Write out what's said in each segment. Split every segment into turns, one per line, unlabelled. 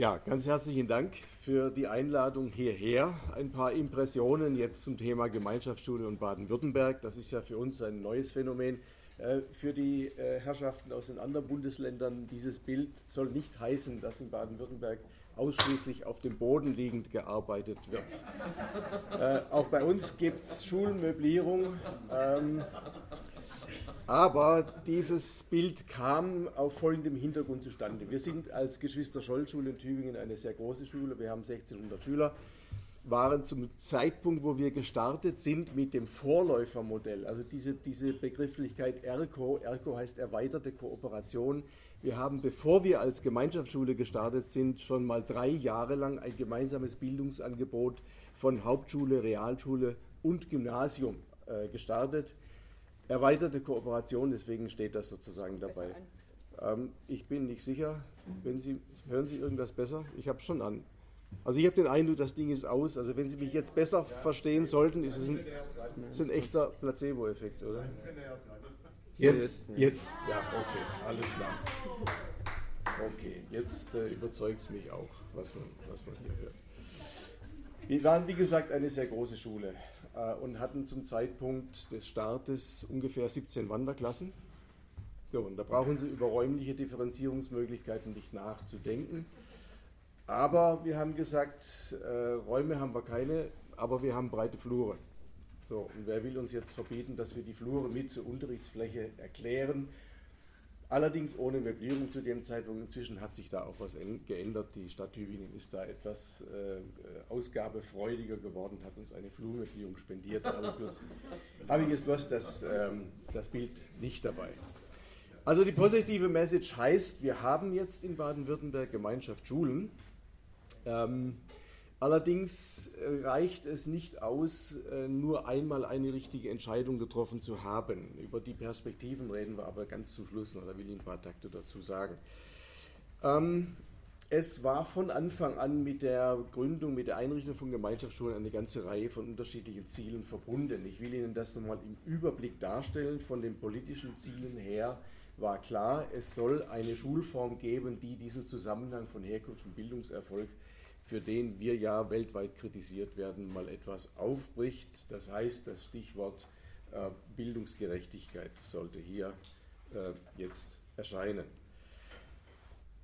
Ja, ganz herzlichen Dank für die Einladung hierher. Ein paar Impressionen jetzt zum Thema Gemeinschaftsschule und Baden-Württemberg. Das ist ja für uns ein neues Phänomen. Äh, für die äh, Herrschaften aus den anderen Bundesländern, dieses Bild soll nicht heißen, dass in Baden-Württemberg ausschließlich auf dem Boden liegend gearbeitet wird. Äh, auch bei uns gibt es Schulmöblierung. Aber dieses Bild kam auf folgendem Hintergrund zustande. Wir sind als Geschwister Scholl-Schule in Tübingen eine sehr große Schule. Wir haben 1600 Schüler waren zum Zeitpunkt, wo wir gestartet sind, mit dem Vorläufermodell, also diese, diese Begrifflichkeit ERCO, ERCO heißt erweiterte Kooperation. Wir haben, bevor wir als Gemeinschaftsschule gestartet sind, schon mal drei Jahre lang ein gemeinsames Bildungsangebot von Hauptschule, Realschule und Gymnasium äh, gestartet erweiterte Kooperation, deswegen steht das sozusagen dabei. Ähm, ich bin nicht sicher. Wenn Sie, hören Sie irgendwas besser? Ich habe es schon an. Also ich habe den Eindruck, das Ding ist aus. Also wenn Sie mich jetzt besser verstehen sollten, ist es ein, ist ein echter Placebo-Effekt, oder? Jetzt, jetzt, ja, okay, alles klar. Okay, jetzt äh, überzeugt es mich auch, was man, was man hier hört. Wir waren, wie gesagt, eine sehr große Schule äh, und hatten zum Zeitpunkt des Startes ungefähr 17 Wanderklassen. So, und da brauchen Sie über räumliche Differenzierungsmöglichkeiten nicht nachzudenken. Aber wir haben gesagt, äh, Räume haben wir keine, aber wir haben breite Flure. So, und wer will uns jetzt verbieten, dass wir die Flure mit zur Unterrichtsfläche erklären Allerdings ohne Möblierung zu dem Zeitpunkt. Inzwischen hat sich da auch was geändert. Die Stadt Tübingen ist da etwas äh, ausgabefreudiger geworden, hat uns eine Flurmöblierung spendiert. Aber bloß, habe ich jetzt bloß das, ähm, das Bild nicht dabei. Also die positive Message heißt, wir haben jetzt in Baden-Württemberg Gemeinschaft Schulen. Ähm, Allerdings äh, reicht es nicht aus, äh, nur einmal eine richtige Entscheidung getroffen zu haben. Über die Perspektiven reden wir aber ganz zum Schluss noch, da will ich ein paar Takte dazu sagen. Ähm, es war von Anfang an mit der Gründung, mit der Einrichtung von Gemeinschaftsschulen eine ganze Reihe von unterschiedlichen Zielen verbunden. Ich will Ihnen das nochmal im Überblick darstellen. Von den politischen Zielen her war klar, es soll eine Schulform geben, die diesen Zusammenhang von Herkunft und Bildungserfolg für den wir ja weltweit kritisiert werden, mal etwas aufbricht. Das heißt, das Stichwort äh, Bildungsgerechtigkeit sollte hier äh, jetzt erscheinen.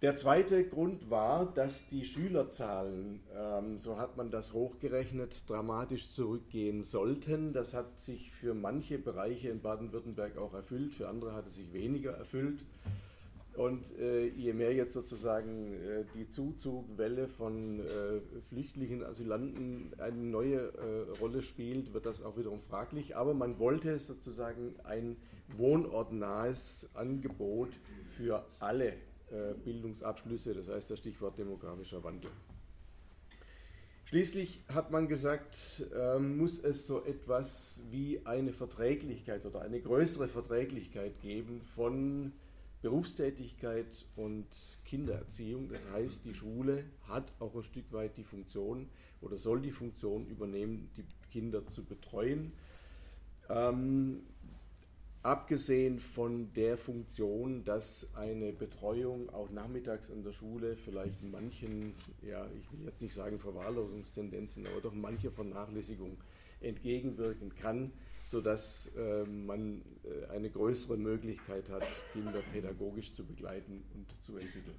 Der zweite Grund war, dass die Schülerzahlen, ähm, so hat man das hochgerechnet, dramatisch zurückgehen sollten. Das hat sich für manche Bereiche in Baden-Württemberg auch erfüllt, für andere hat es sich weniger erfüllt. Und äh, je mehr jetzt sozusagen äh, die Zuzugwelle von äh, Flüchtlingen, Asylanten eine neue äh, Rolle spielt, wird das auch wiederum fraglich. Aber man wollte sozusagen ein wohnortnahes Angebot für alle äh, Bildungsabschlüsse, das heißt das Stichwort demografischer Wandel. Schließlich hat man gesagt, ähm, muss es so etwas wie eine Verträglichkeit oder eine größere Verträglichkeit geben von Berufstätigkeit und Kindererziehung. Das heißt, die Schule hat auch ein Stück weit die Funktion oder soll die Funktion übernehmen, die Kinder zu betreuen. Ähm, abgesehen von der Funktion, dass eine Betreuung auch nachmittags in der Schule vielleicht manchen, ja, ich will jetzt nicht sagen Verwahrlosungstendenzen, aber doch mancher Vernachlässigung entgegenwirken kann, sodass äh, man äh, eine größere Möglichkeit hat, Kinder pädagogisch zu begleiten und zu entwickeln.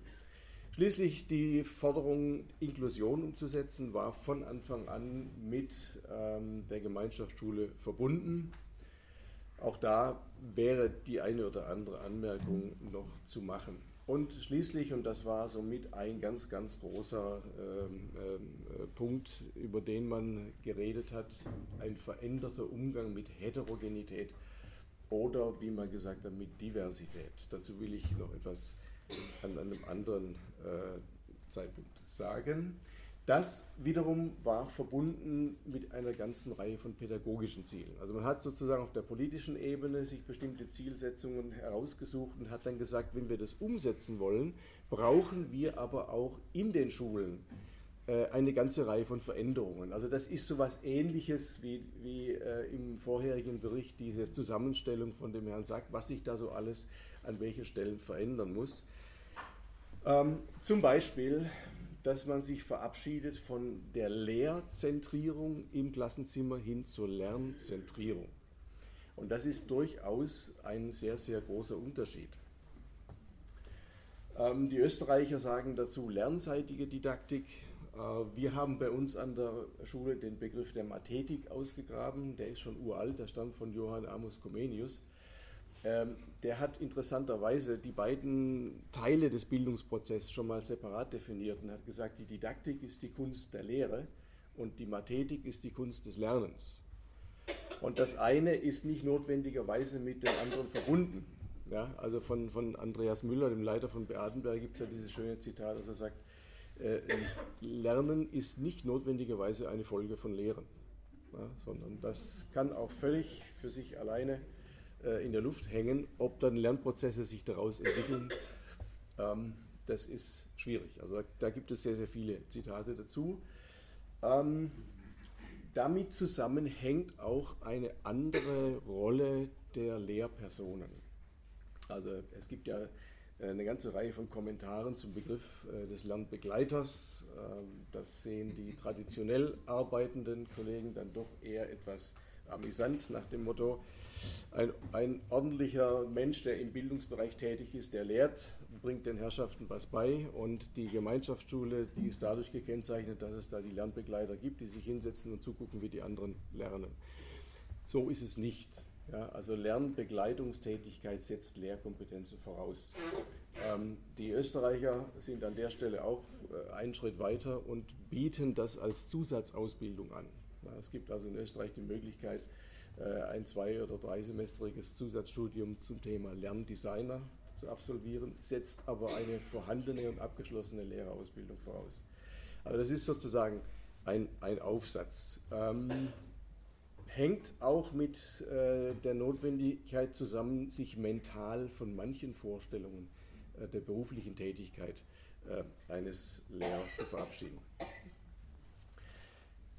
Schließlich die Forderung, Inklusion umzusetzen, war von Anfang an mit ähm, der Gemeinschaftsschule verbunden. Auch da wäre die eine oder andere Anmerkung noch zu machen. Und schließlich, und das war somit ein ganz, ganz großer ähm, äh, Punkt, über den man geredet hat, ein veränderter Umgang mit Heterogenität oder, wie man gesagt hat, mit Diversität. Dazu will ich noch etwas an einem anderen äh, Zeitpunkt sagen. Das wiederum war verbunden mit einer ganzen Reihe von pädagogischen Zielen. Also man hat sozusagen auf der politischen Ebene sich bestimmte Zielsetzungen herausgesucht und hat dann gesagt, wenn wir das umsetzen wollen, brauchen wir aber auch in den Schulen äh, eine ganze Reihe von Veränderungen. Also das ist so etwas Ähnliches wie, wie äh, im vorherigen Bericht diese Zusammenstellung von dem Herrn Sack, was sich da so alles an welchen Stellen verändern muss. Ähm, zum Beispiel dass man sich verabschiedet von der Lehrzentrierung im Klassenzimmer hin zur Lernzentrierung. Und das ist durchaus ein sehr, sehr großer Unterschied. Ähm, die Österreicher sagen dazu lernseitige Didaktik. Äh, wir haben bei uns an der Schule den Begriff der Mathetik ausgegraben. Der ist schon uralt, der stammt von Johann Amos Comenius. Ähm, der hat interessanterweise die beiden Teile des Bildungsprozesses schon mal separat definiert und hat gesagt, die Didaktik ist die Kunst der Lehre und die Mathetik ist die Kunst des Lernens. Und das eine ist nicht notwendigerweise mit dem anderen verbunden. Ja, also von, von Andreas Müller, dem Leiter von Beatenberg, gibt es ja dieses schöne Zitat, dass er sagt, äh, Lernen ist nicht notwendigerweise eine Folge von Lehren, sondern das kann auch völlig für sich alleine in der Luft hängen. Ob dann Lernprozesse sich daraus entwickeln, ähm, das ist schwierig. Also da, da, gibt es sehr, sehr viele Zitate dazu. Ähm, damit zusammenhängt auch eine andere Rolle der Lehrpersonen. Also es gibt ja äh, eine ganze Reihe von Kommentaren zum Begriff äh, des Lernbegleiters. Ähm, das sehen die traditionell arbeitenden Kollegen dann doch eher etwas amüsant nach dem Motto, ein, ein, ordentlicher Mensch, der im Bildungsbereich tätig ist, der lehrt, bringt den Herrschaften was bei und die Gemeinschaftsschule, die ist dadurch gekennzeichnet, dass es da die Lernbegleiter gibt, die sich hinsetzen und zugucken, wie die anderen lernen. So ist es nicht. Ja, also Lernbegleitungstätigkeit setzt Lehrkompetenzen voraus. Ähm, die Österreicher sind an der Stelle auch äh, einen Schritt weiter und bieten das als Zusatzausbildung an. Es gibt also in Österreich die Möglichkeit, äh, ein zwei- oder dreisemestriges Zusatzstudium zum Thema Lerndesigner zu absolvieren, setzt aber eine vorhandene und abgeschlossene Lehrerausbildung voraus. Also das ist sozusagen ein, ein Aufsatz. Ähm, hängt auch mit äh, der Notwendigkeit zusammen, sich mental von manchen Vorstellungen äh, der beruflichen Tätigkeit äh, eines Lehrers zu verabschieden.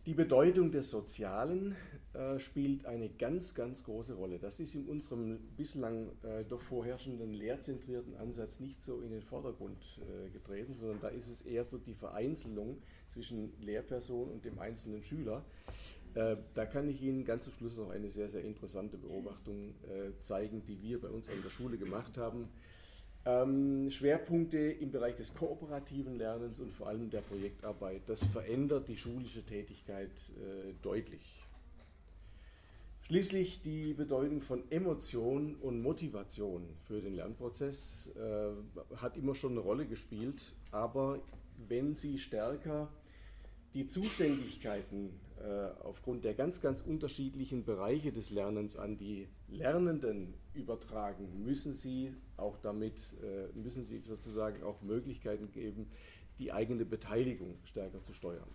Die Bedeutung des Sozialen äh, spielt eine ganz, ganz große Rolle. Das ist in unserem bislang äh, doch vorherrschenden lehrzentrierten Ansatz nicht so in den Vordergrund äh, getreten, sondern da ist es eher so die Vereinzelung zwischen Lehrperson und dem einzelnen Schüler. Äh, da kann ich Ihnen ganz zum Schluss noch eine sehr, sehr interessante Beobachtung äh, zeigen, die wir bei uns an der Schule gemacht haben. Ähm, Schwerpunkte im Bereich des kooperativen Lernens und vor allem der Projektarbeit. Das verändert die schulische Tätigkeit äh, deutlich. Schließlich die Bedeutung von Emotion und Motivation für den Lernprozess äh, hat immer schon eine Rolle gespielt, aber wenn sie stärker die Zuständigkeiten äh, aufgrund der ganz, ganz unterschiedlichen Bereiche des Lernens an die Lernenden übertragen, müssen sie auch damit, äh, müssen sie sozusagen auch Möglichkeiten geben, die eigene Beteiligung stärker zu steuern.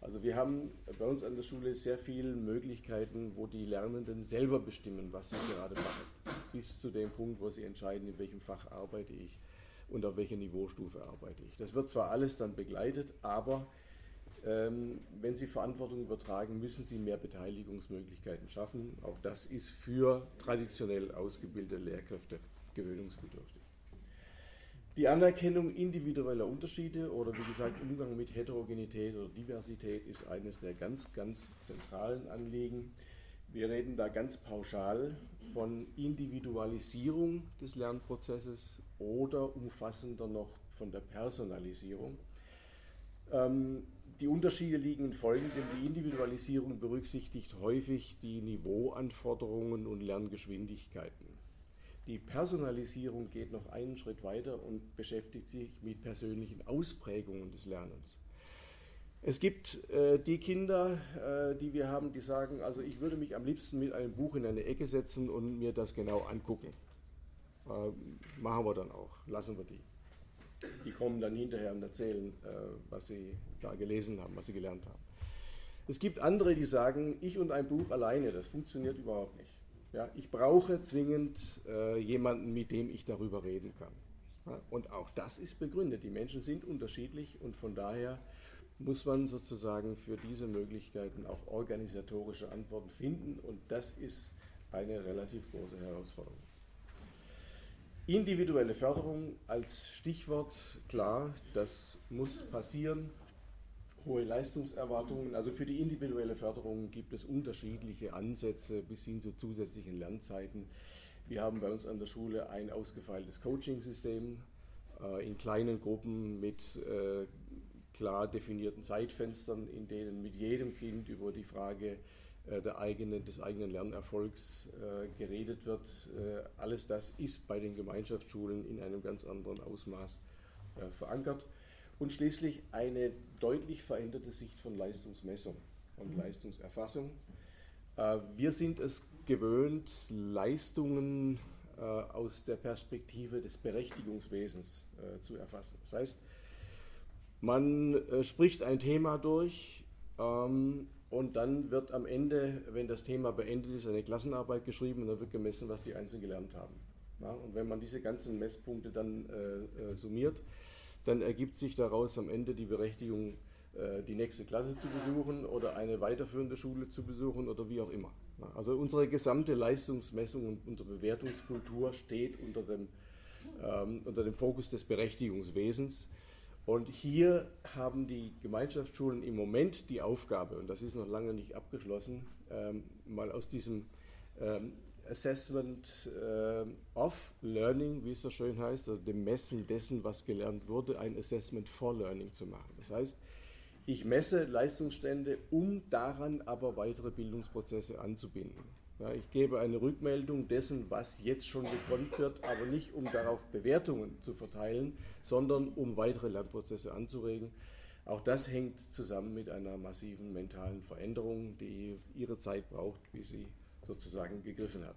Also wir haben bei uns an der Schule sehr viele Möglichkeiten, wo die Lernenden selber bestimmen, was sie gerade machen, bis zu dem Punkt, wo sie entscheiden, in welchem Fach arbeite ich und auf welcher Niveaustufe arbeite ich. Das wird zwar alles dann begleitet, aber wenn Sie Verantwortung übertragen, müssen Sie mehr Beteiligungsmöglichkeiten schaffen. Auch das ist für traditionell ausgebildete Lehrkräfte gewöhnungsbedürftig. Die Anerkennung individueller Unterschiede oder wie gesagt Umgang mit Heterogenität oder Diversität ist eines der ganz, ganz zentralen Anliegen. Wir reden da ganz pauschal von Individualisierung des Lernprozesses oder umfassender noch von der Personalisierung. Ähm, die Unterschiede liegen in folgendem. Die Individualisierung berücksichtigt häufig die Niveauanforderungen und Lerngeschwindigkeiten. Die Personalisierung geht noch einen Schritt weiter und beschäftigt sich mit persönlichen Ausprägungen des Lernens. Es gibt äh, die Kinder, äh, die wir haben, die sagen, also ich würde mich am liebsten mit einem Buch in eine Ecke setzen und mir das genau angucken. Äh, machen wir dann auch, lassen wir die. Die kommen dann hinterher und erzählen, äh, was sie da gelesen haben, was sie gelernt haben. Es gibt andere, die sagen, ich und ein Buch alleine, das funktioniert überhaupt nicht. Ja, ich brauche zwingend äh, jemanden, mit dem ich darüber reden kann. Ja, und auch das ist begründet. Die Menschen sind unterschiedlich und von daher muss man sozusagen für diese Möglichkeiten auch organisatorische Antworten finden und das ist eine relativ große Herausforderung. Individuelle Förderung als Stichwort, klar, das muss passieren. Hohe Leistungserwartungen, also für die individuelle Förderung gibt es unterschiedliche Ansätze bis hin zu zusätzlichen Lernzeiten. Wir haben bei uns an der Schule ein ausgefeiltes Coaching-System äh, in kleinen Gruppen mit äh, klar definierten Zeitfenstern, in denen mit jedem Kind über die Frage der eigenen, des eigenen Lernerfolgs äh, geredet wird. Äh, alles das ist bei den Gemeinschaftsschulen in einem ganz anderen Ausmaß verankert. Und schließlich eine deutlich veränderte Sicht von Leistungsmessung und mhm. Leistungserfassung. Wir sind es gewöhnt, Leistungen aus der Perspektive des Berechtigungswesens zu erfassen. Das heißt, man spricht ein Thema durch ähm, und dann wird am Ende, wenn das Thema beendet ist, eine Klassenarbeit geschrieben und dann wird gemessen, was die Einzelnen gelernt haben. Ja, und wenn man diese ganzen Messpunkte dann äh, äh, summiert, dann ergibt sich daraus am Ende die Berechtigung, äh, die nächste Klasse zu besuchen oder eine weiterführende Schule zu besuchen oder wie auch immer. Ja, also unsere gesamte Leistungsmessung und unsere Bewertungskultur steht unter dem, ähm, unter dem Fokus des Berechtigungswesens. Und hier haben die Gemeinschaftsschulen im Moment die Aufgabe, und das ist noch lange nicht abgeschlossen, ähm, mal aus diesem ähm, Assessment äh, of Learning, wie es so schön heißt, also dem Messen dessen, was gelernt wurde, ein Assessment for Learning zu machen. Das heißt, ich messe Leistungsstände, um daran aber weitere Bildungsprozesse anzubinden. Ja, ich gebe eine Rückmeldung dessen, was jetzt schon gekonnt wird, aber nicht um darauf Bewertungen zu verteilen, sondern um weitere Lernprozesse anzuregen. Auch das hängt zusammen mit einer massiven mentalen Veränderung, die ihre Zeit braucht, wie sie sozusagen gegriffen hat.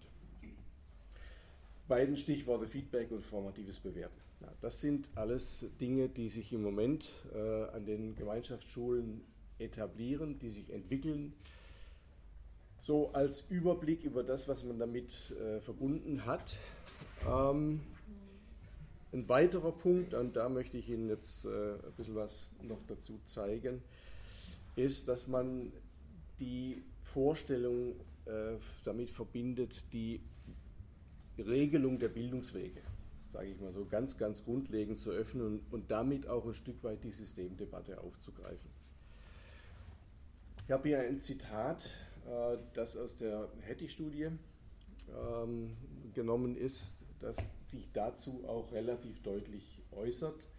Beiden Stichworte Feedback und formatives Bewerten. Ja, das sind alles Dinge, die sich im Moment äh, an den Gemeinschaftsschulen etablieren, die sich entwickeln so als Überblick über das, was man damit äh, verbunden hat. Ähm, ein weiterer Punkt, und da möchte ich Ihnen jetzt äh, ein bisschen was noch dazu zeigen, ist, dass man die Vorstellung äh, damit verbindet, die Regelung der Bildungswege, sage ich mal so, ganz, ganz grundlegend zu öffnen und, und damit auch ein Stück weit die Systemdebatte aufzugreifen. Ich habe hier ein Zitat das aus der Hattie-Studie ähm, genommen ist, das sich dazu auch relativ deutlich äußert.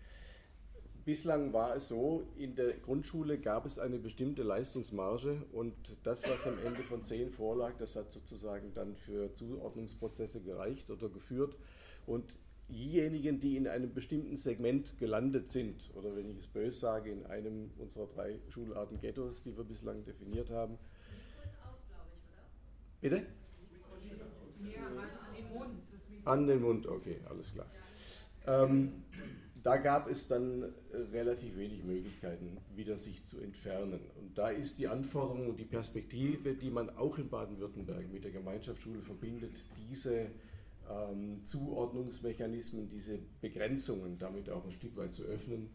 Bislang war es so, in der Grundschule gab es eine bestimmte Leistungsmarge und das, was am Ende von 10 vorlag, das hat sozusagen dann für Zuordnungsprozesse gereicht oder geführt. Und diejenigen, die in einem bestimmten Segment gelandet sind, oder wenn ich es böse sage, in einem unserer drei Schularten Ghettos, die wir bislang definiert haben, Bitte? An den Mund, okay, alles klar. Ähm, da gab es dann äh, relativ wenig Möglichkeiten, wieder sich zu entfernen. Und da ist die Anforderung und die Perspektive, die man auch in Baden-Württemberg mit der Gemeinschaftsschule verbindet, diese ähm, Zuordnungsmechanismen, diese Begrenzungen damit auch ein Stück weit zu öffnen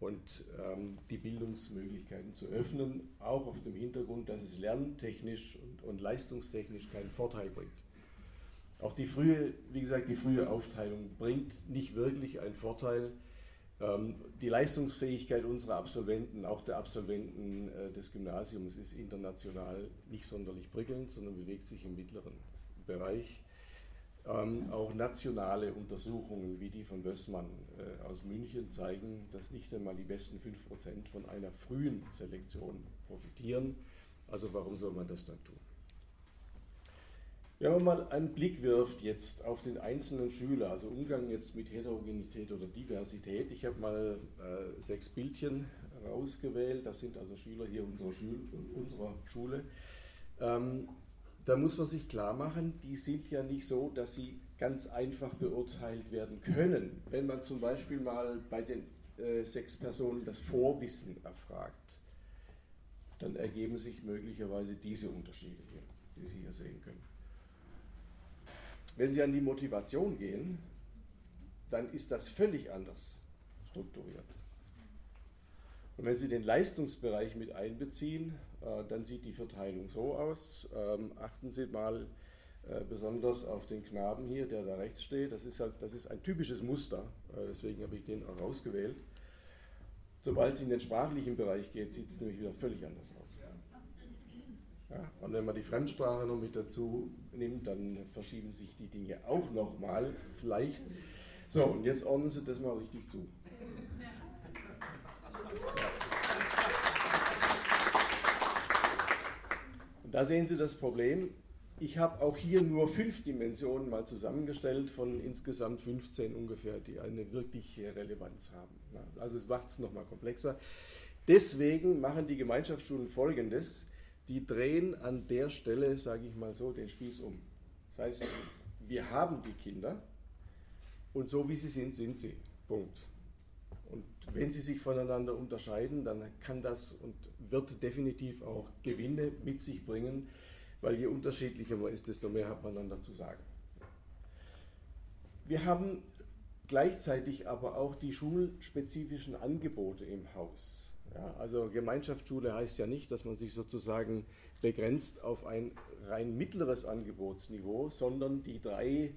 und ähm, die Bildungsmöglichkeiten zu öffnen, auch auf dem Hintergrund, dass es lerntechnisch und, und, leistungstechnisch keinen Vorteil bringt. Auch die frühe, wie gesagt, die frühe Aufteilung bringt nicht wirklich einen Vorteil. Ähm, die Leistungsfähigkeit unserer Absolventen, auch der Absolventen äh, des Gymnasiums, ist international nicht sonderlich prickelnd, sondern bewegt sich im mittleren Bereich. Ähm, auch nationale Untersuchungen wie die von Wössmann äh, aus München zeigen, dass nicht einmal die besten 5% von einer frühen Selektion profitieren. Also warum soll man das dann tun? Wenn man mal einen Blick wirft jetzt auf den einzelnen Schüler, also Umgang jetzt mit Heterogenität oder Diversität, ich habe mal äh, sechs Bildchen rausgewählt, das sind also Schüler hier unserer, Schul unserer Schule. Ähm, da muss man sich klar machen, die sind ja nicht so, dass sie ganz einfach beurteilt werden können. Wenn man zum Beispiel mal bei den äh, sechs Personen das Vorwissen erfragt, dann ergeben sich möglicherweise diese Unterschiede hier, die Sie hier sehen können. Wenn Sie an die Motivation gehen, dann ist das völlig anders strukturiert. Und wenn Sie den Leistungsbereich mit einbeziehen, dann sieht die Verteilung so aus. Ähm, achten Sie mal Äh, besonders auf den Knaben hier, der da rechts steht. Das ist, halt, das ist ein typisches Muster, äh, deswegen habe ich den auch ausgewählt. Sobald es in den sprachlichen Bereich geht, sieht es nämlich wieder völlig anders aus. Ja, und wenn man die Fremdsprache noch mit dazu nimmt, dann verschieben sich die Dinge auch nochmal, vielleicht. So, und jetzt ordnen Sie das mal richtig zu. Und da sehen Sie das Problem. Ich habe auch hier nur fünf Dimensionen mal zusammengestellt von insgesamt 15 ungefähr, die eine wirkliche Relevanz haben. Also es macht es nochmal komplexer. Deswegen machen die Gemeinschaftsschulen Folgendes. Die drehen an der Stelle, sage ich mal so, den Spieß um. Das heißt, wir haben die Kinder und so wie sie sind, sind sie. Punkt. Wenn sie sich voneinander unterscheiden, dann kann das und wird definitiv auch Gewinne mit sich bringen weil je unterschiedlicher man ist, desto mehr hat man einander zu sagen. Wir haben gleichzeitig aber auch die schulspezifischen Angebote im Haus. Ja, also Gemeinschaftsschule heißt ja nicht, dass man sich sozusagen begrenzt auf ein rein mittleres Angebotsniveau, sondern die drei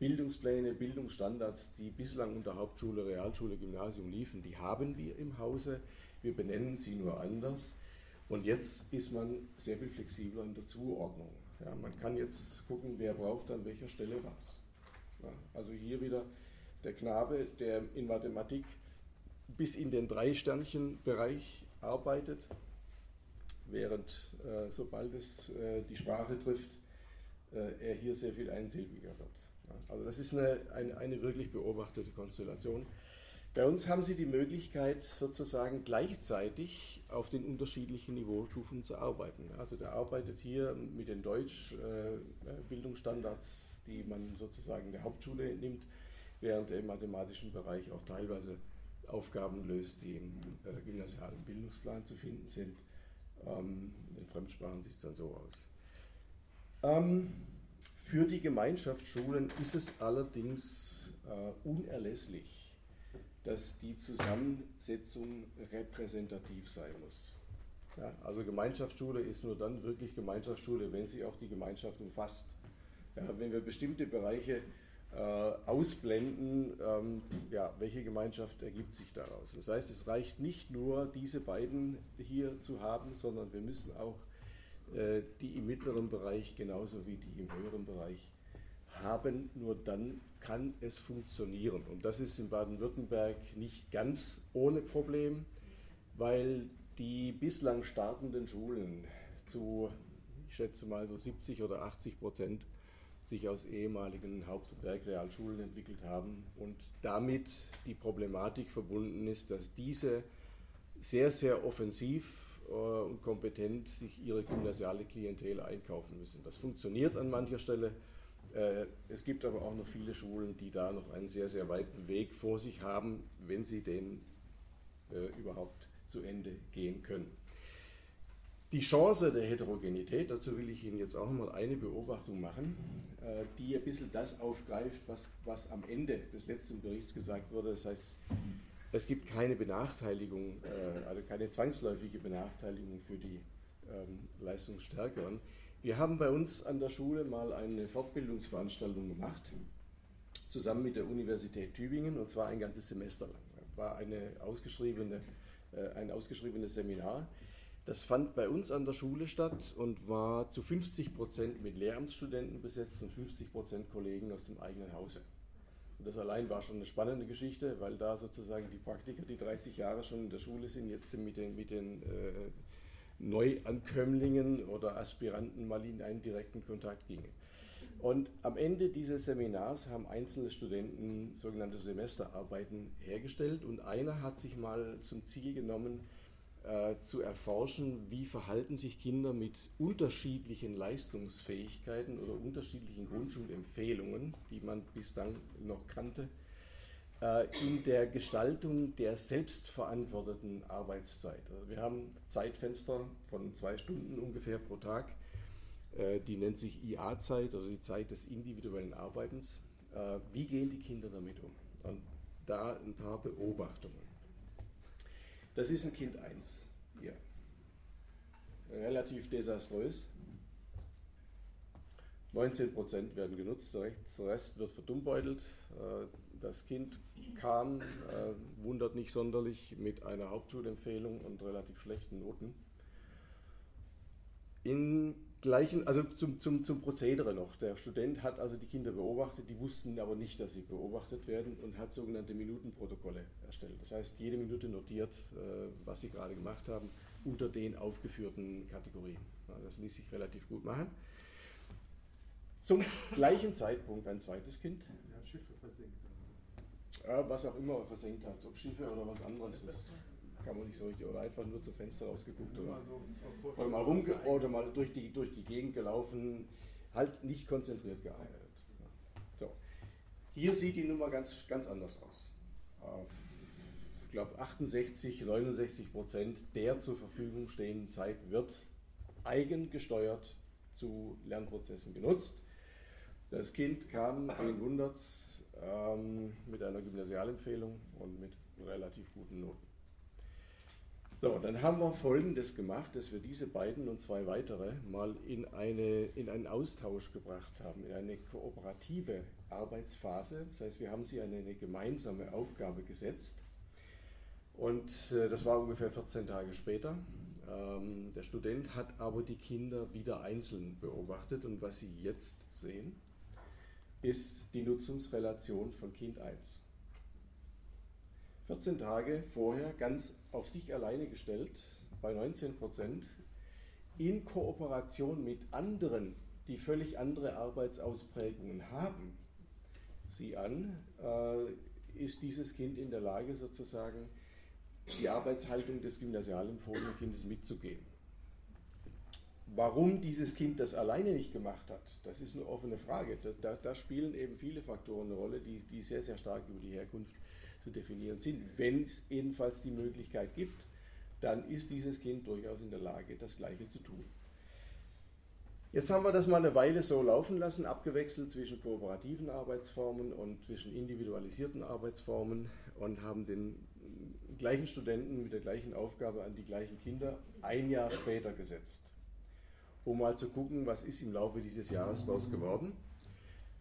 Bildungspläne, Bildungsstandards, die bislang unter Hauptschule, Realschule, Gymnasium liefen, die haben wir im Hause. Wir benennen sie nur anders. Und jetzt ist man sehr viel flexibler in der Zuordnung. Ja, man kann jetzt gucken, wer braucht an welcher Stelle was. Ja, also hier wieder der Knabe, der in Mathematik bis in den Drei-Sternchen-Bereich arbeitet, während äh, sobald es äh, die Sprache trifft, äh, er hier sehr viel einsilbiger wird. Also das ist eine, eine, eine wirklich beobachtete Konstellation. Bei uns haben Sie die Möglichkeit, sozusagen gleichzeitig auf den unterschiedlichen Niveaustufen zu arbeiten. Also der arbeitet hier mit den Deutsch-Bildungsstandards, die man sozusagen der Hauptschule nimmt, während er im mathematischen Bereich auch teilweise Aufgaben löst, die im äh, gymnasialen Bildungsplan zu finden sind. Ähm, in Fremdsprachen sieht es dann so aus. Für die Gemeinschaftsschulen ist es allerdings äh, unerlässlich, dass die Zusammensetzung repräsentativ sein muss. Ja, also Gemeinschaftsschule ist nur dann wirklich Gemeinschaftsschule, wenn sie auch die Gemeinschaft umfasst. Ja, wenn wir bestimmte Bereiche äh, ausblenden, ähm, ja, welche Gemeinschaft ergibt sich daraus? Das heißt, es reicht nicht nur, diese beiden hier zu haben, sondern wir müssen auch die im mittleren Bereich genauso wie die im höheren Bereich haben, nur dann kann es funktionieren. Und das ist in Baden-Württemberg nicht ganz ohne Problem, weil die bislang startenden Schulen zu, ich schätze mal so 70 oder 80 Prozent sich aus ehemaligen Haupt- und Werkrealschulen entwickelt haben und damit die Problematik verbunden ist, dass diese sehr, sehr offensiv äh, und kompetent sich ihre gymnasiale Klientel einkaufen müssen. Das funktioniert an mancher Stelle, äh, es gibt aber auch noch viele Schulen, die da noch einen sehr, sehr weiten Weg vor sich haben, wenn sie den äh, überhaupt zu Ende gehen können. Die Chance der Heterogenität, dazu will ich Ihnen jetzt auch mal eine Beobachtung machen, äh, die ein bisschen das aufgreift, was, was am Ende des letzten Berichts gesagt wurde. Das heißt, es gibt keine Benachteiligung, äh, also keine zwangsläufige Benachteiligung für die ähm, Leistungsstärkeren. Wir haben bei uns an der Schule mal eine Fortbildungsveranstaltung gemacht, zusammen mit der Universität Tübingen, und zwar ein ganzes Semester lang. War eine ausgeschriebene, äh, ein ausgeschriebenes Seminar. Das fand bei uns an der Schule statt und war zu 50 Prozent mit Lehramtsstudenten besetzt und 50 Prozent Kollegen aus dem eigenen Hause. Und das allein war schon eine spannende Geschichte, weil da sozusagen die Praktiker, die 30 Jahre schon in der Schule sind, jetzt mit den, mit den äh, Neuankömmlingen oder Aspiranten mal in einen direkten Kontakt gingen. Und am Ende dieses Seminars haben einzelne Studenten sogenannte Semesterarbeiten hergestellt und einer hat sich mal zum Ziel genommen, äh, zu erforschen, wie verhalten sich Kinder mit unterschiedlichen Leistungsfähigkeiten oder unterschiedlichen Grundschulempfehlungen, die man bislang noch kannte, äh, in der Gestaltung der selbstverantworteten Arbeitszeit. Also wir haben Zeitfenster von zwei Stunden ungefähr pro Tag. Äh, die nennt sich IA-Zeit, also die Zeit des individuellen Arbeitens. Wie gehen die Kinder damit um? Und da ein paar Beobachtungen. Das ist ein Kind 1 hier. Relativ desaströs. 19 Prozent werden genutzt, der Rest wird verdummbeutelt. Äh, das Kind kam, äh, wundert nicht sonderlich, mit einer Hauptschulempfehlung und relativ schlechten Noten. In gleichen, also zum, zum, zum Prozedere noch. Der Student hat also die Kinder beobachtet, die wussten aber nicht, dass sie beobachtet werden und hat sogenannte Minutenprotokolle erstellt. Das heißt, jede Minute notiert, äh, was sie gerade gemacht haben, unter den aufgeführten Kategorien. Das ließ sich relativ gut machen. Zum gleichen Zeitpunkt ein zweites Kind.
Ja, Schiffe versenkt.
Was auch immer versenkt hat, ob Schiffe oder was anderes. Das kann man nicht so richtig, oder einfach nur zum Fenster rausgeguckt oder, oder mal rumge oder mal durch die, durch die Gegend gelaufen, halt nicht konzentriert gearbeitet. So. Hier sieht die Nummer ganz, ganz anders aus. Ich glaube 68, 69 Prozent der zur Verfügung stehenden Zeit wird eigengesteuert zu Lernprozessen genutzt. Das Kind kam, wen wundert's, ähm, mit einer Gymnasialempfehlung und mit relativ guten Noten. So, dann haben wir Folgendes gemacht, dass wir diese beiden und zwei weitere mal in, eine, in einen Austausch gebracht haben, in eine kooperative Arbeitsphase. Das heißt, wir haben sie an eine gemeinsame Aufgabe gesetzt. Und äh, das war ungefähr 14 Tage später. Ähm, der Student hat aber die Kinder wieder einzeln beobachtet und was Sie jetzt sehen, ist die Nutzungsrelation von Kind 1. 14 Tage vorher ganz auf sich alleine gestellt, bei 19 Prozent, in Kooperation mit anderen, die völlig andere Arbeitsausprägungen haben, sie an, äh, ist dieses Kind in der Lage, sozusagen die Arbeitshaltung des gymnasialempfohlenen Kindes mitzugehen. Warum dieses Kind das alleine nicht gemacht hat, das ist eine offene Frage. Da, da, da spielen eben viele Faktoren eine Rolle, die, die sehr, sehr stark über die Herkunft zu definieren sind. Wenn es jedenfalls die Möglichkeit gibt, dann ist dieses Kind durchaus in der Lage, das Gleiche zu tun. Jetzt haben wir das mal eine Weile so laufen lassen, abgewechselt zwischen kooperativen Arbeitsformen und zwischen individualisierten Arbeitsformen und haben den gleichen Studenten mit der gleichen Aufgabe an die gleichen Kinder ein Jahr später gesetzt, um mal zu gucken, was ist im Laufe dieses Jahres daraus geworden.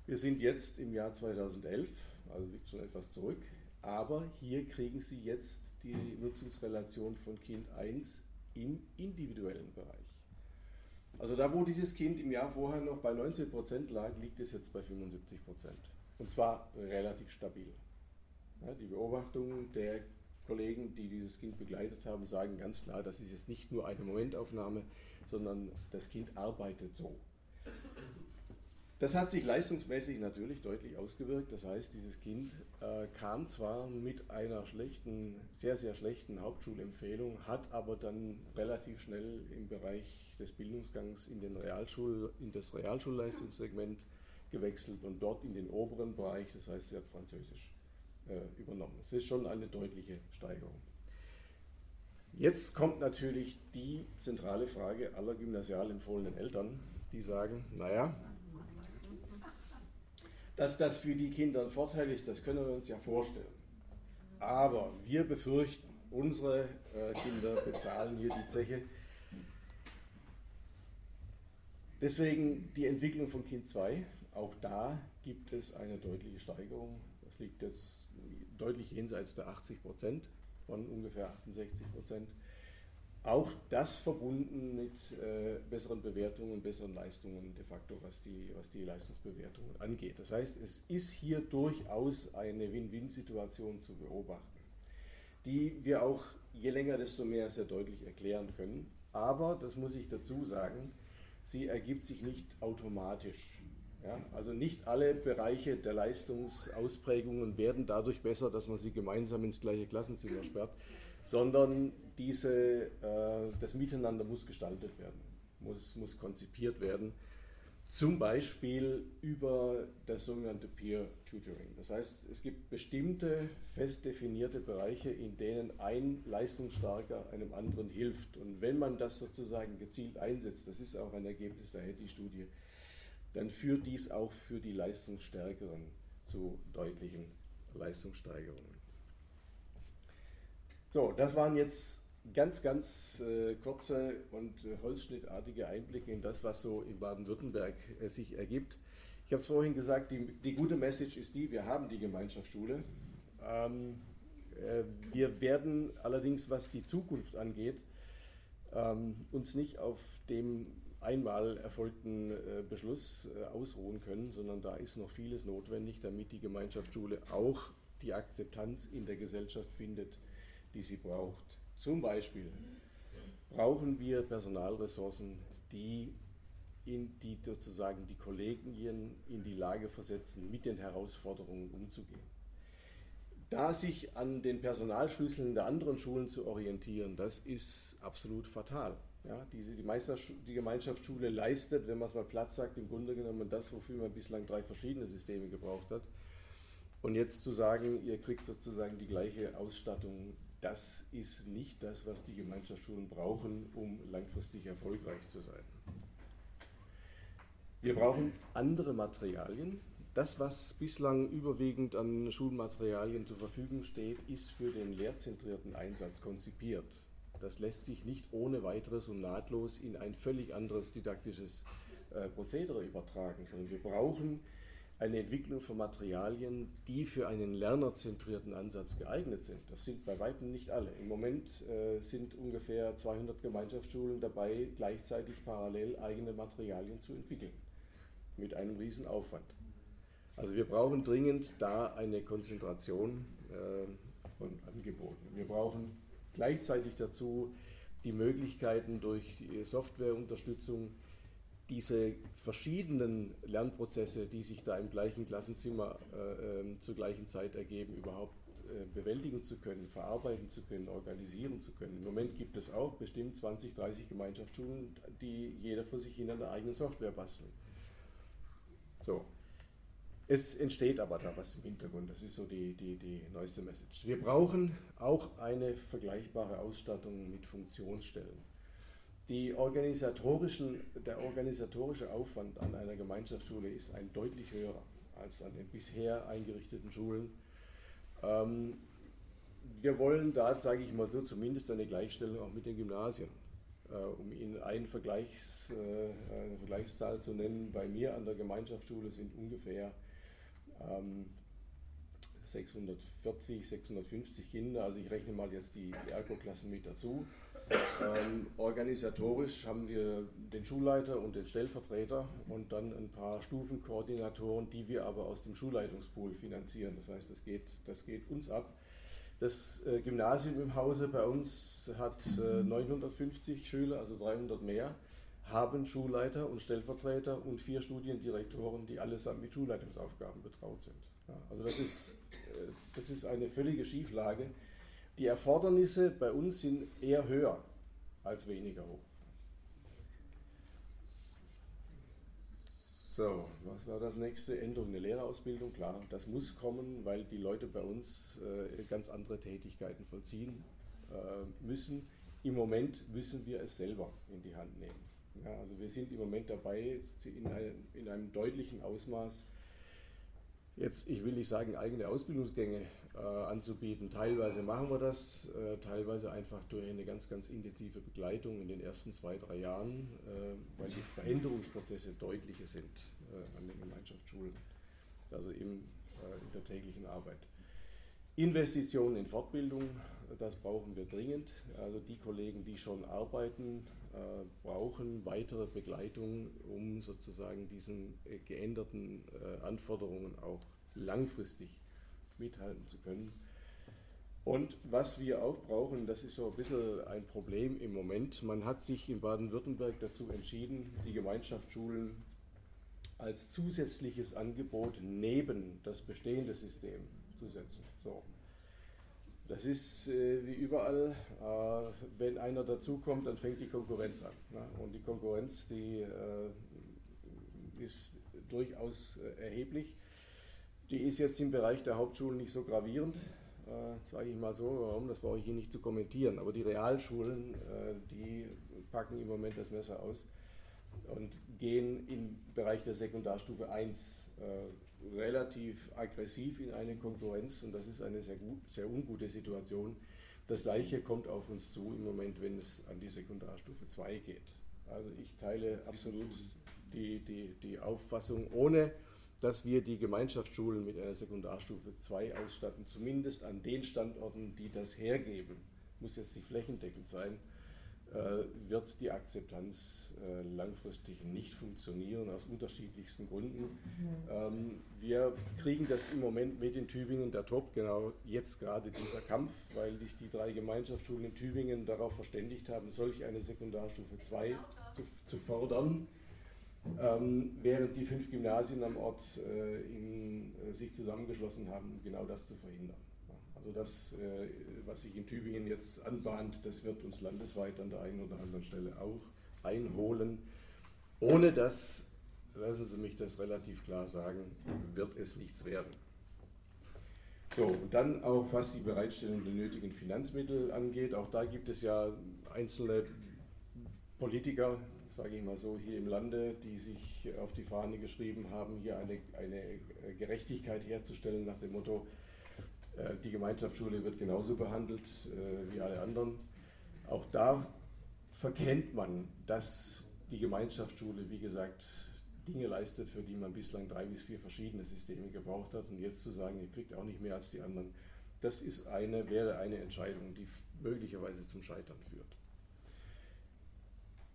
Wir sind jetzt im Jahr 2011, also liegt schon etwas zurück. Aber hier kriegen Sie jetzt die Nutzungsrelation von Kind 1 im individuellen Bereich. Also da, wo dieses Kind im Jahr vorher noch bei 19% lag, liegt es jetzt bei 75%. Und zwar relativ stabil. Ja, die Beobachtungen der Kollegen, die dieses Kind begleitet haben, sagen ganz klar, das ist jetzt nicht nur eine Momentaufnahme, sondern das Kind arbeitet so. Das hat sich leistungsmäßig natürlich deutlich ausgewirkt. Das heißt, dieses Kind äh, kam zwar mit einer schlechten, sehr, sehr schlechten Hauptschulempfehlung, hat aber dann relativ schnell im Bereich des Bildungsgangs in, den Realschul, in das Realschulleistungssegment gewechselt und dort in den oberen Bereich, das heißt, sie hat Französisch äh, übernommen. Es ist schon eine deutliche Steigerung. Jetzt kommt natürlich die zentrale Frage aller gymnasial empfohlenen Eltern, die sagen, naja, dass das für die Kinder ein Vorteil ist, das können wir uns ja vorstellen. Aber wir befürchten, unsere äh, Kinder bezahlen hier die Zeche. Deswegen die Entwicklung von Kind 2. Auch da gibt es eine deutliche Steigerung. Das liegt jetzt deutlich jenseits der 80 Prozent von ungefähr 68 Prozent. Auch das verbunden mit äh, besseren Bewertungen, besseren Leistungen de facto, was die, was die Leistungsbewertungen angeht. Das heißt, es ist hier durchaus eine Win-Win-Situation zu beobachten, die wir auch je länger, desto mehr sehr deutlich erklären können. Aber, das muss ich dazu sagen, sie ergibt sich nicht automatisch. Ja, also nicht alle Bereiche der Leistungsausprägungen werden dadurch besser, dass man sie gemeinsam ins gleiche Klassenzimmer sperrt sondern diese, äh, das Miteinander muss gestaltet werden, muss, muss konzipiert werden, zum Beispiel über das sogenannte Peer Tutoring. Das heißt, es gibt bestimmte fest definierte Bereiche, in denen ein Leistungsstarker einem anderen hilft. Und wenn man das sozusagen gezielt einsetzt, das ist auch ein Ergebnis der HETI-Studie, dann führt dies auch für die Leistungsstärkeren zu deutlichen Leistungssteigerungen. So, das waren jetzt ganz, ganz äh, kurze und äh, holzschnittartige Einblicke in das, was so in Baden-Württemberg äh, sich ergibt. Ich habe es vorhin gesagt, die, die, gute Message ist die, wir haben die Gemeinschaftsschule. Ähm, äh, wir werden allerdings, was die Zukunft angeht, ähm, uns nicht auf dem einmal erfolgten äh, Beschluss äh, ausruhen können, sondern da ist noch vieles notwendig, damit die Gemeinschaftsschule auch die Akzeptanz in der Gesellschaft findet, die sie braucht. Zum Beispiel brauchen wir Personalressourcen, die, in, die sozusagen die Kollegien in die Lage versetzen, mit den Herausforderungen umzugehen. Da sich an den Personalschlüsseln der anderen Schulen zu orientieren, das ist absolut fatal. Ja, die, die, die Gemeinschaftsschule leistet, wenn man es mal Platz sagt, im Grunde genommen das, wofür man bislang drei verschiedene Systeme gebraucht hat. Und jetzt zu sagen, ihr kriegt sozusagen die gleiche Ausstattung, das ist nicht das, was die Gemeinschaftsschulen brauchen, um langfristig erfolgreich zu sein. Wir brauchen andere Materialien. Das, was bislang überwiegend an Schulmaterialien zur Verfügung steht, ist für den lehrzentrierten Einsatz konzipiert. Das lässt sich nicht ohne weiteres und nahtlos in ein völlig anderes didaktisches äh, Prozedere übertragen, sondern wir brauchen eine Entwicklung von Materialien, die für einen lernerzentrierten Ansatz geeignet sind. Das sind bei weitem nicht alle. Im Moment äh, sind ungefähr 200 Gemeinschaftsschulen dabei, gleichzeitig parallel eigene Materialien zu entwickeln, mit einem riesen Aufwand. Also wir brauchen dringend da eine Konzentration äh, von Angeboten. Wir brauchen gleichzeitig dazu die Möglichkeiten durch die Softwareunterstützung, diese verschiedenen Lernprozesse, die sich da im gleichen Klassenzimmer äh, äh, zur gleichen Zeit ergeben, überhaupt äh, bewältigen zu können, verarbeiten zu können, organisieren zu können. Im Moment gibt es auch bestimmt 20, 30 Gemeinschaftsschulen, die jeder für sich in einer eigenen Software basteln. So. Es entsteht aber da was im Hintergrund, das ist so die, die, die neueste Message. Wir brauchen auch eine vergleichbare Ausstattung mit Funktionsstellen. Die organisatorischen, der organisatorische Aufwand an einer Gemeinschaftsschule ist ein deutlich höherer als an den bisher eingerichteten Schulen. Ähm, wir wollen da, sage ich mal so, zumindest eine Gleichstellung auch mit den Gymnasien. Äh, um Ihnen einen Vergleichs, äh, eine Vergleichszahl zu nennen, bei mir an der Gemeinschaftsschule sind ungefähr ähm, 640, 650 Kinder, also ich rechne mal jetzt die, Ergo-Klassen mit dazu. Ähm, organisatorisch haben wir den Schulleiter und den Stellvertreter und dann ein paar Stufenkoordinatoren, die wir aber aus dem Schulleitungspool finanzieren. Das heißt, das geht, das geht uns ab. Das äh, Gymnasium im Hause bei uns hat äh, 950 Schüler, also 300 mehr, haben Schulleiter und Stellvertreter und vier Studiendirektoren, die allesamt mit Schulleitungsaufgaben betraut sind. Ja, also das ist, äh, das ist eine völlige Schieflage. Die Erfordernisse bei uns sind eher höher als weniger hoch. So, was war das nächste? Änderung der Lehrerausbildung, klar, das muss kommen, weil die Leute bei uns äh, ganz andere Tätigkeiten vollziehen äh, müssen. Im Moment müssen wir es selber in die Hand nehmen. Ja, also wir sind im Moment dabei, in, ein, in einem deutlichen Ausmaß jetzt, ich will nicht sagen, eigene Ausbildungsgänge äh, anzubieten. Teilweise machen wir das, äh, teilweise einfach durch eine ganz, ganz intensive Begleitung in den ersten zwei, drei Jahren, äh, weil die Veränderungsprozesse deutliche sind äh, an den Gemeinschaftsschulen, also im, äh, in der täglichen Arbeit. Investitionen in Fortbildung, das brauchen wir dringend. Also die Kollegen, die schon arbeiten, äh, brauchen weitere Begleitung, um sozusagen diesen geänderten Anforderungen auch langfristig mithalten zu können. Und was wir auch brauchen, das ist so ein bisschen ein Problem im Moment, man hat sich in Baden-Württemberg dazu entschieden, die Gemeinschaftsschulen als zusätzliches Angebot neben das bestehende System zu setzen. So. Das ist äh, wie überall, äh, wenn einer dazukommt, dann fängt die Konkurrenz an. Ne? Und die Konkurrenz, die äh, ist durchaus äh, erheblich. Die ist jetzt im Bereich der Hauptschulen nicht so gravierend, äh, sage ich mal so. Warum? Das brauche ich hier nicht zu kommentieren. Aber die Realschulen, äh, die packen im Moment das Messer aus und gehen im Bereich der Sekundarstufe 1 äh, relativ aggressiv in eine Konkurrenz und das ist eine sehr, gut, sehr ungute Situation, Das gleiche kommt auf uns zu im Moment, wenn es an die Sekundarstufe 2 geht. Also ich teile absolut die, die, die Auffassung, ohne dass wir die Gemeinschaftsschulen mit einer Sekundarstufe 2 ausstatten, zumindest an den Standorten, die das hergeben, muss jetzt nicht flächendeckend sein, wird die Akzeptanz äh, langfristig nicht funktionieren, aus unterschiedlichsten Gründen. Mhm. Ähm, wir kriegen das im Moment mit in Tübingen, der Top, genau jetzt gerade dieser Kampf, weil sich die drei Gemeinschaftsschulen in Tübingen darauf verständigt haben, solch eine Sekundarstufe 2 zu, zu fordern. Ähm, während die fünf Gymnasien am Ort äh, in, äh, sich zusammengeschlossen haben, um genau das zu verhindern. Also das, äh, was sich in Tübingen jetzt anbahnt, das wird uns landesweit an der einen oder anderen Stelle auch einholen. Ohne das, lassen Sie mich das relativ klar sagen, wird es nichts werden. So, und dann auch was die Bereitstellung der nötigen Finanzmittel angeht, auch da gibt es ja einzelne Politiker, sage ich mal so, hier im Lande, die sich auf die Fahne geschrieben haben, hier eine, eine Gerechtigkeit herzustellen nach dem Motto, die Gemeinschaftsschule wird genauso behandelt äh, wie alle anderen. Auch da verkennt man, dass die Gemeinschaftsschule, wie gesagt, Dinge leistet, für die man bislang drei bis vier verschiedene Systeme gebraucht hat. Und jetzt zu sagen, ihr kriegt auch nicht mehr als die anderen, das ist eine, wäre eine Entscheidung, die möglicherweise zum Scheitern führt.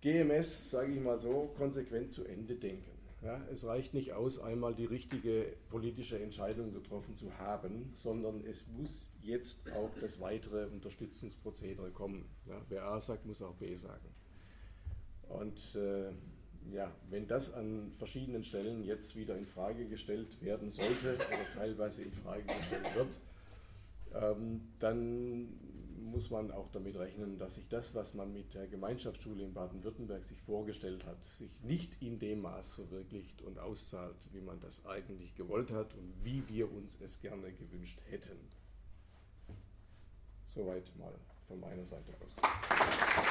GMS, sage ich mal so, konsequent zu Ende denken. Ja, es reicht nicht aus, einmal die richtige politische Entscheidung getroffen zu haben, sondern es muss jetzt auch das weitere Unterstützungsprozedere kommen. Ja, wer A sagt, muss auch B sagen. Und äh, ja, wenn das an verschiedenen Stellen jetzt wieder in Frage gestellt werden sollte oder teilweise in Frage gestellt wird, ähm, dann muss man auch damit rechnen, dass sich das, was man mit der Gemeinschaftsschule in Baden-Württemberg sich vorgestellt hat, sich nicht in dem Maß verwirklicht und auszahlt, wie man das eigentlich gewollt hat und wie wir uns es gerne gewünscht hätten. Soweit mal von meiner Seite aus.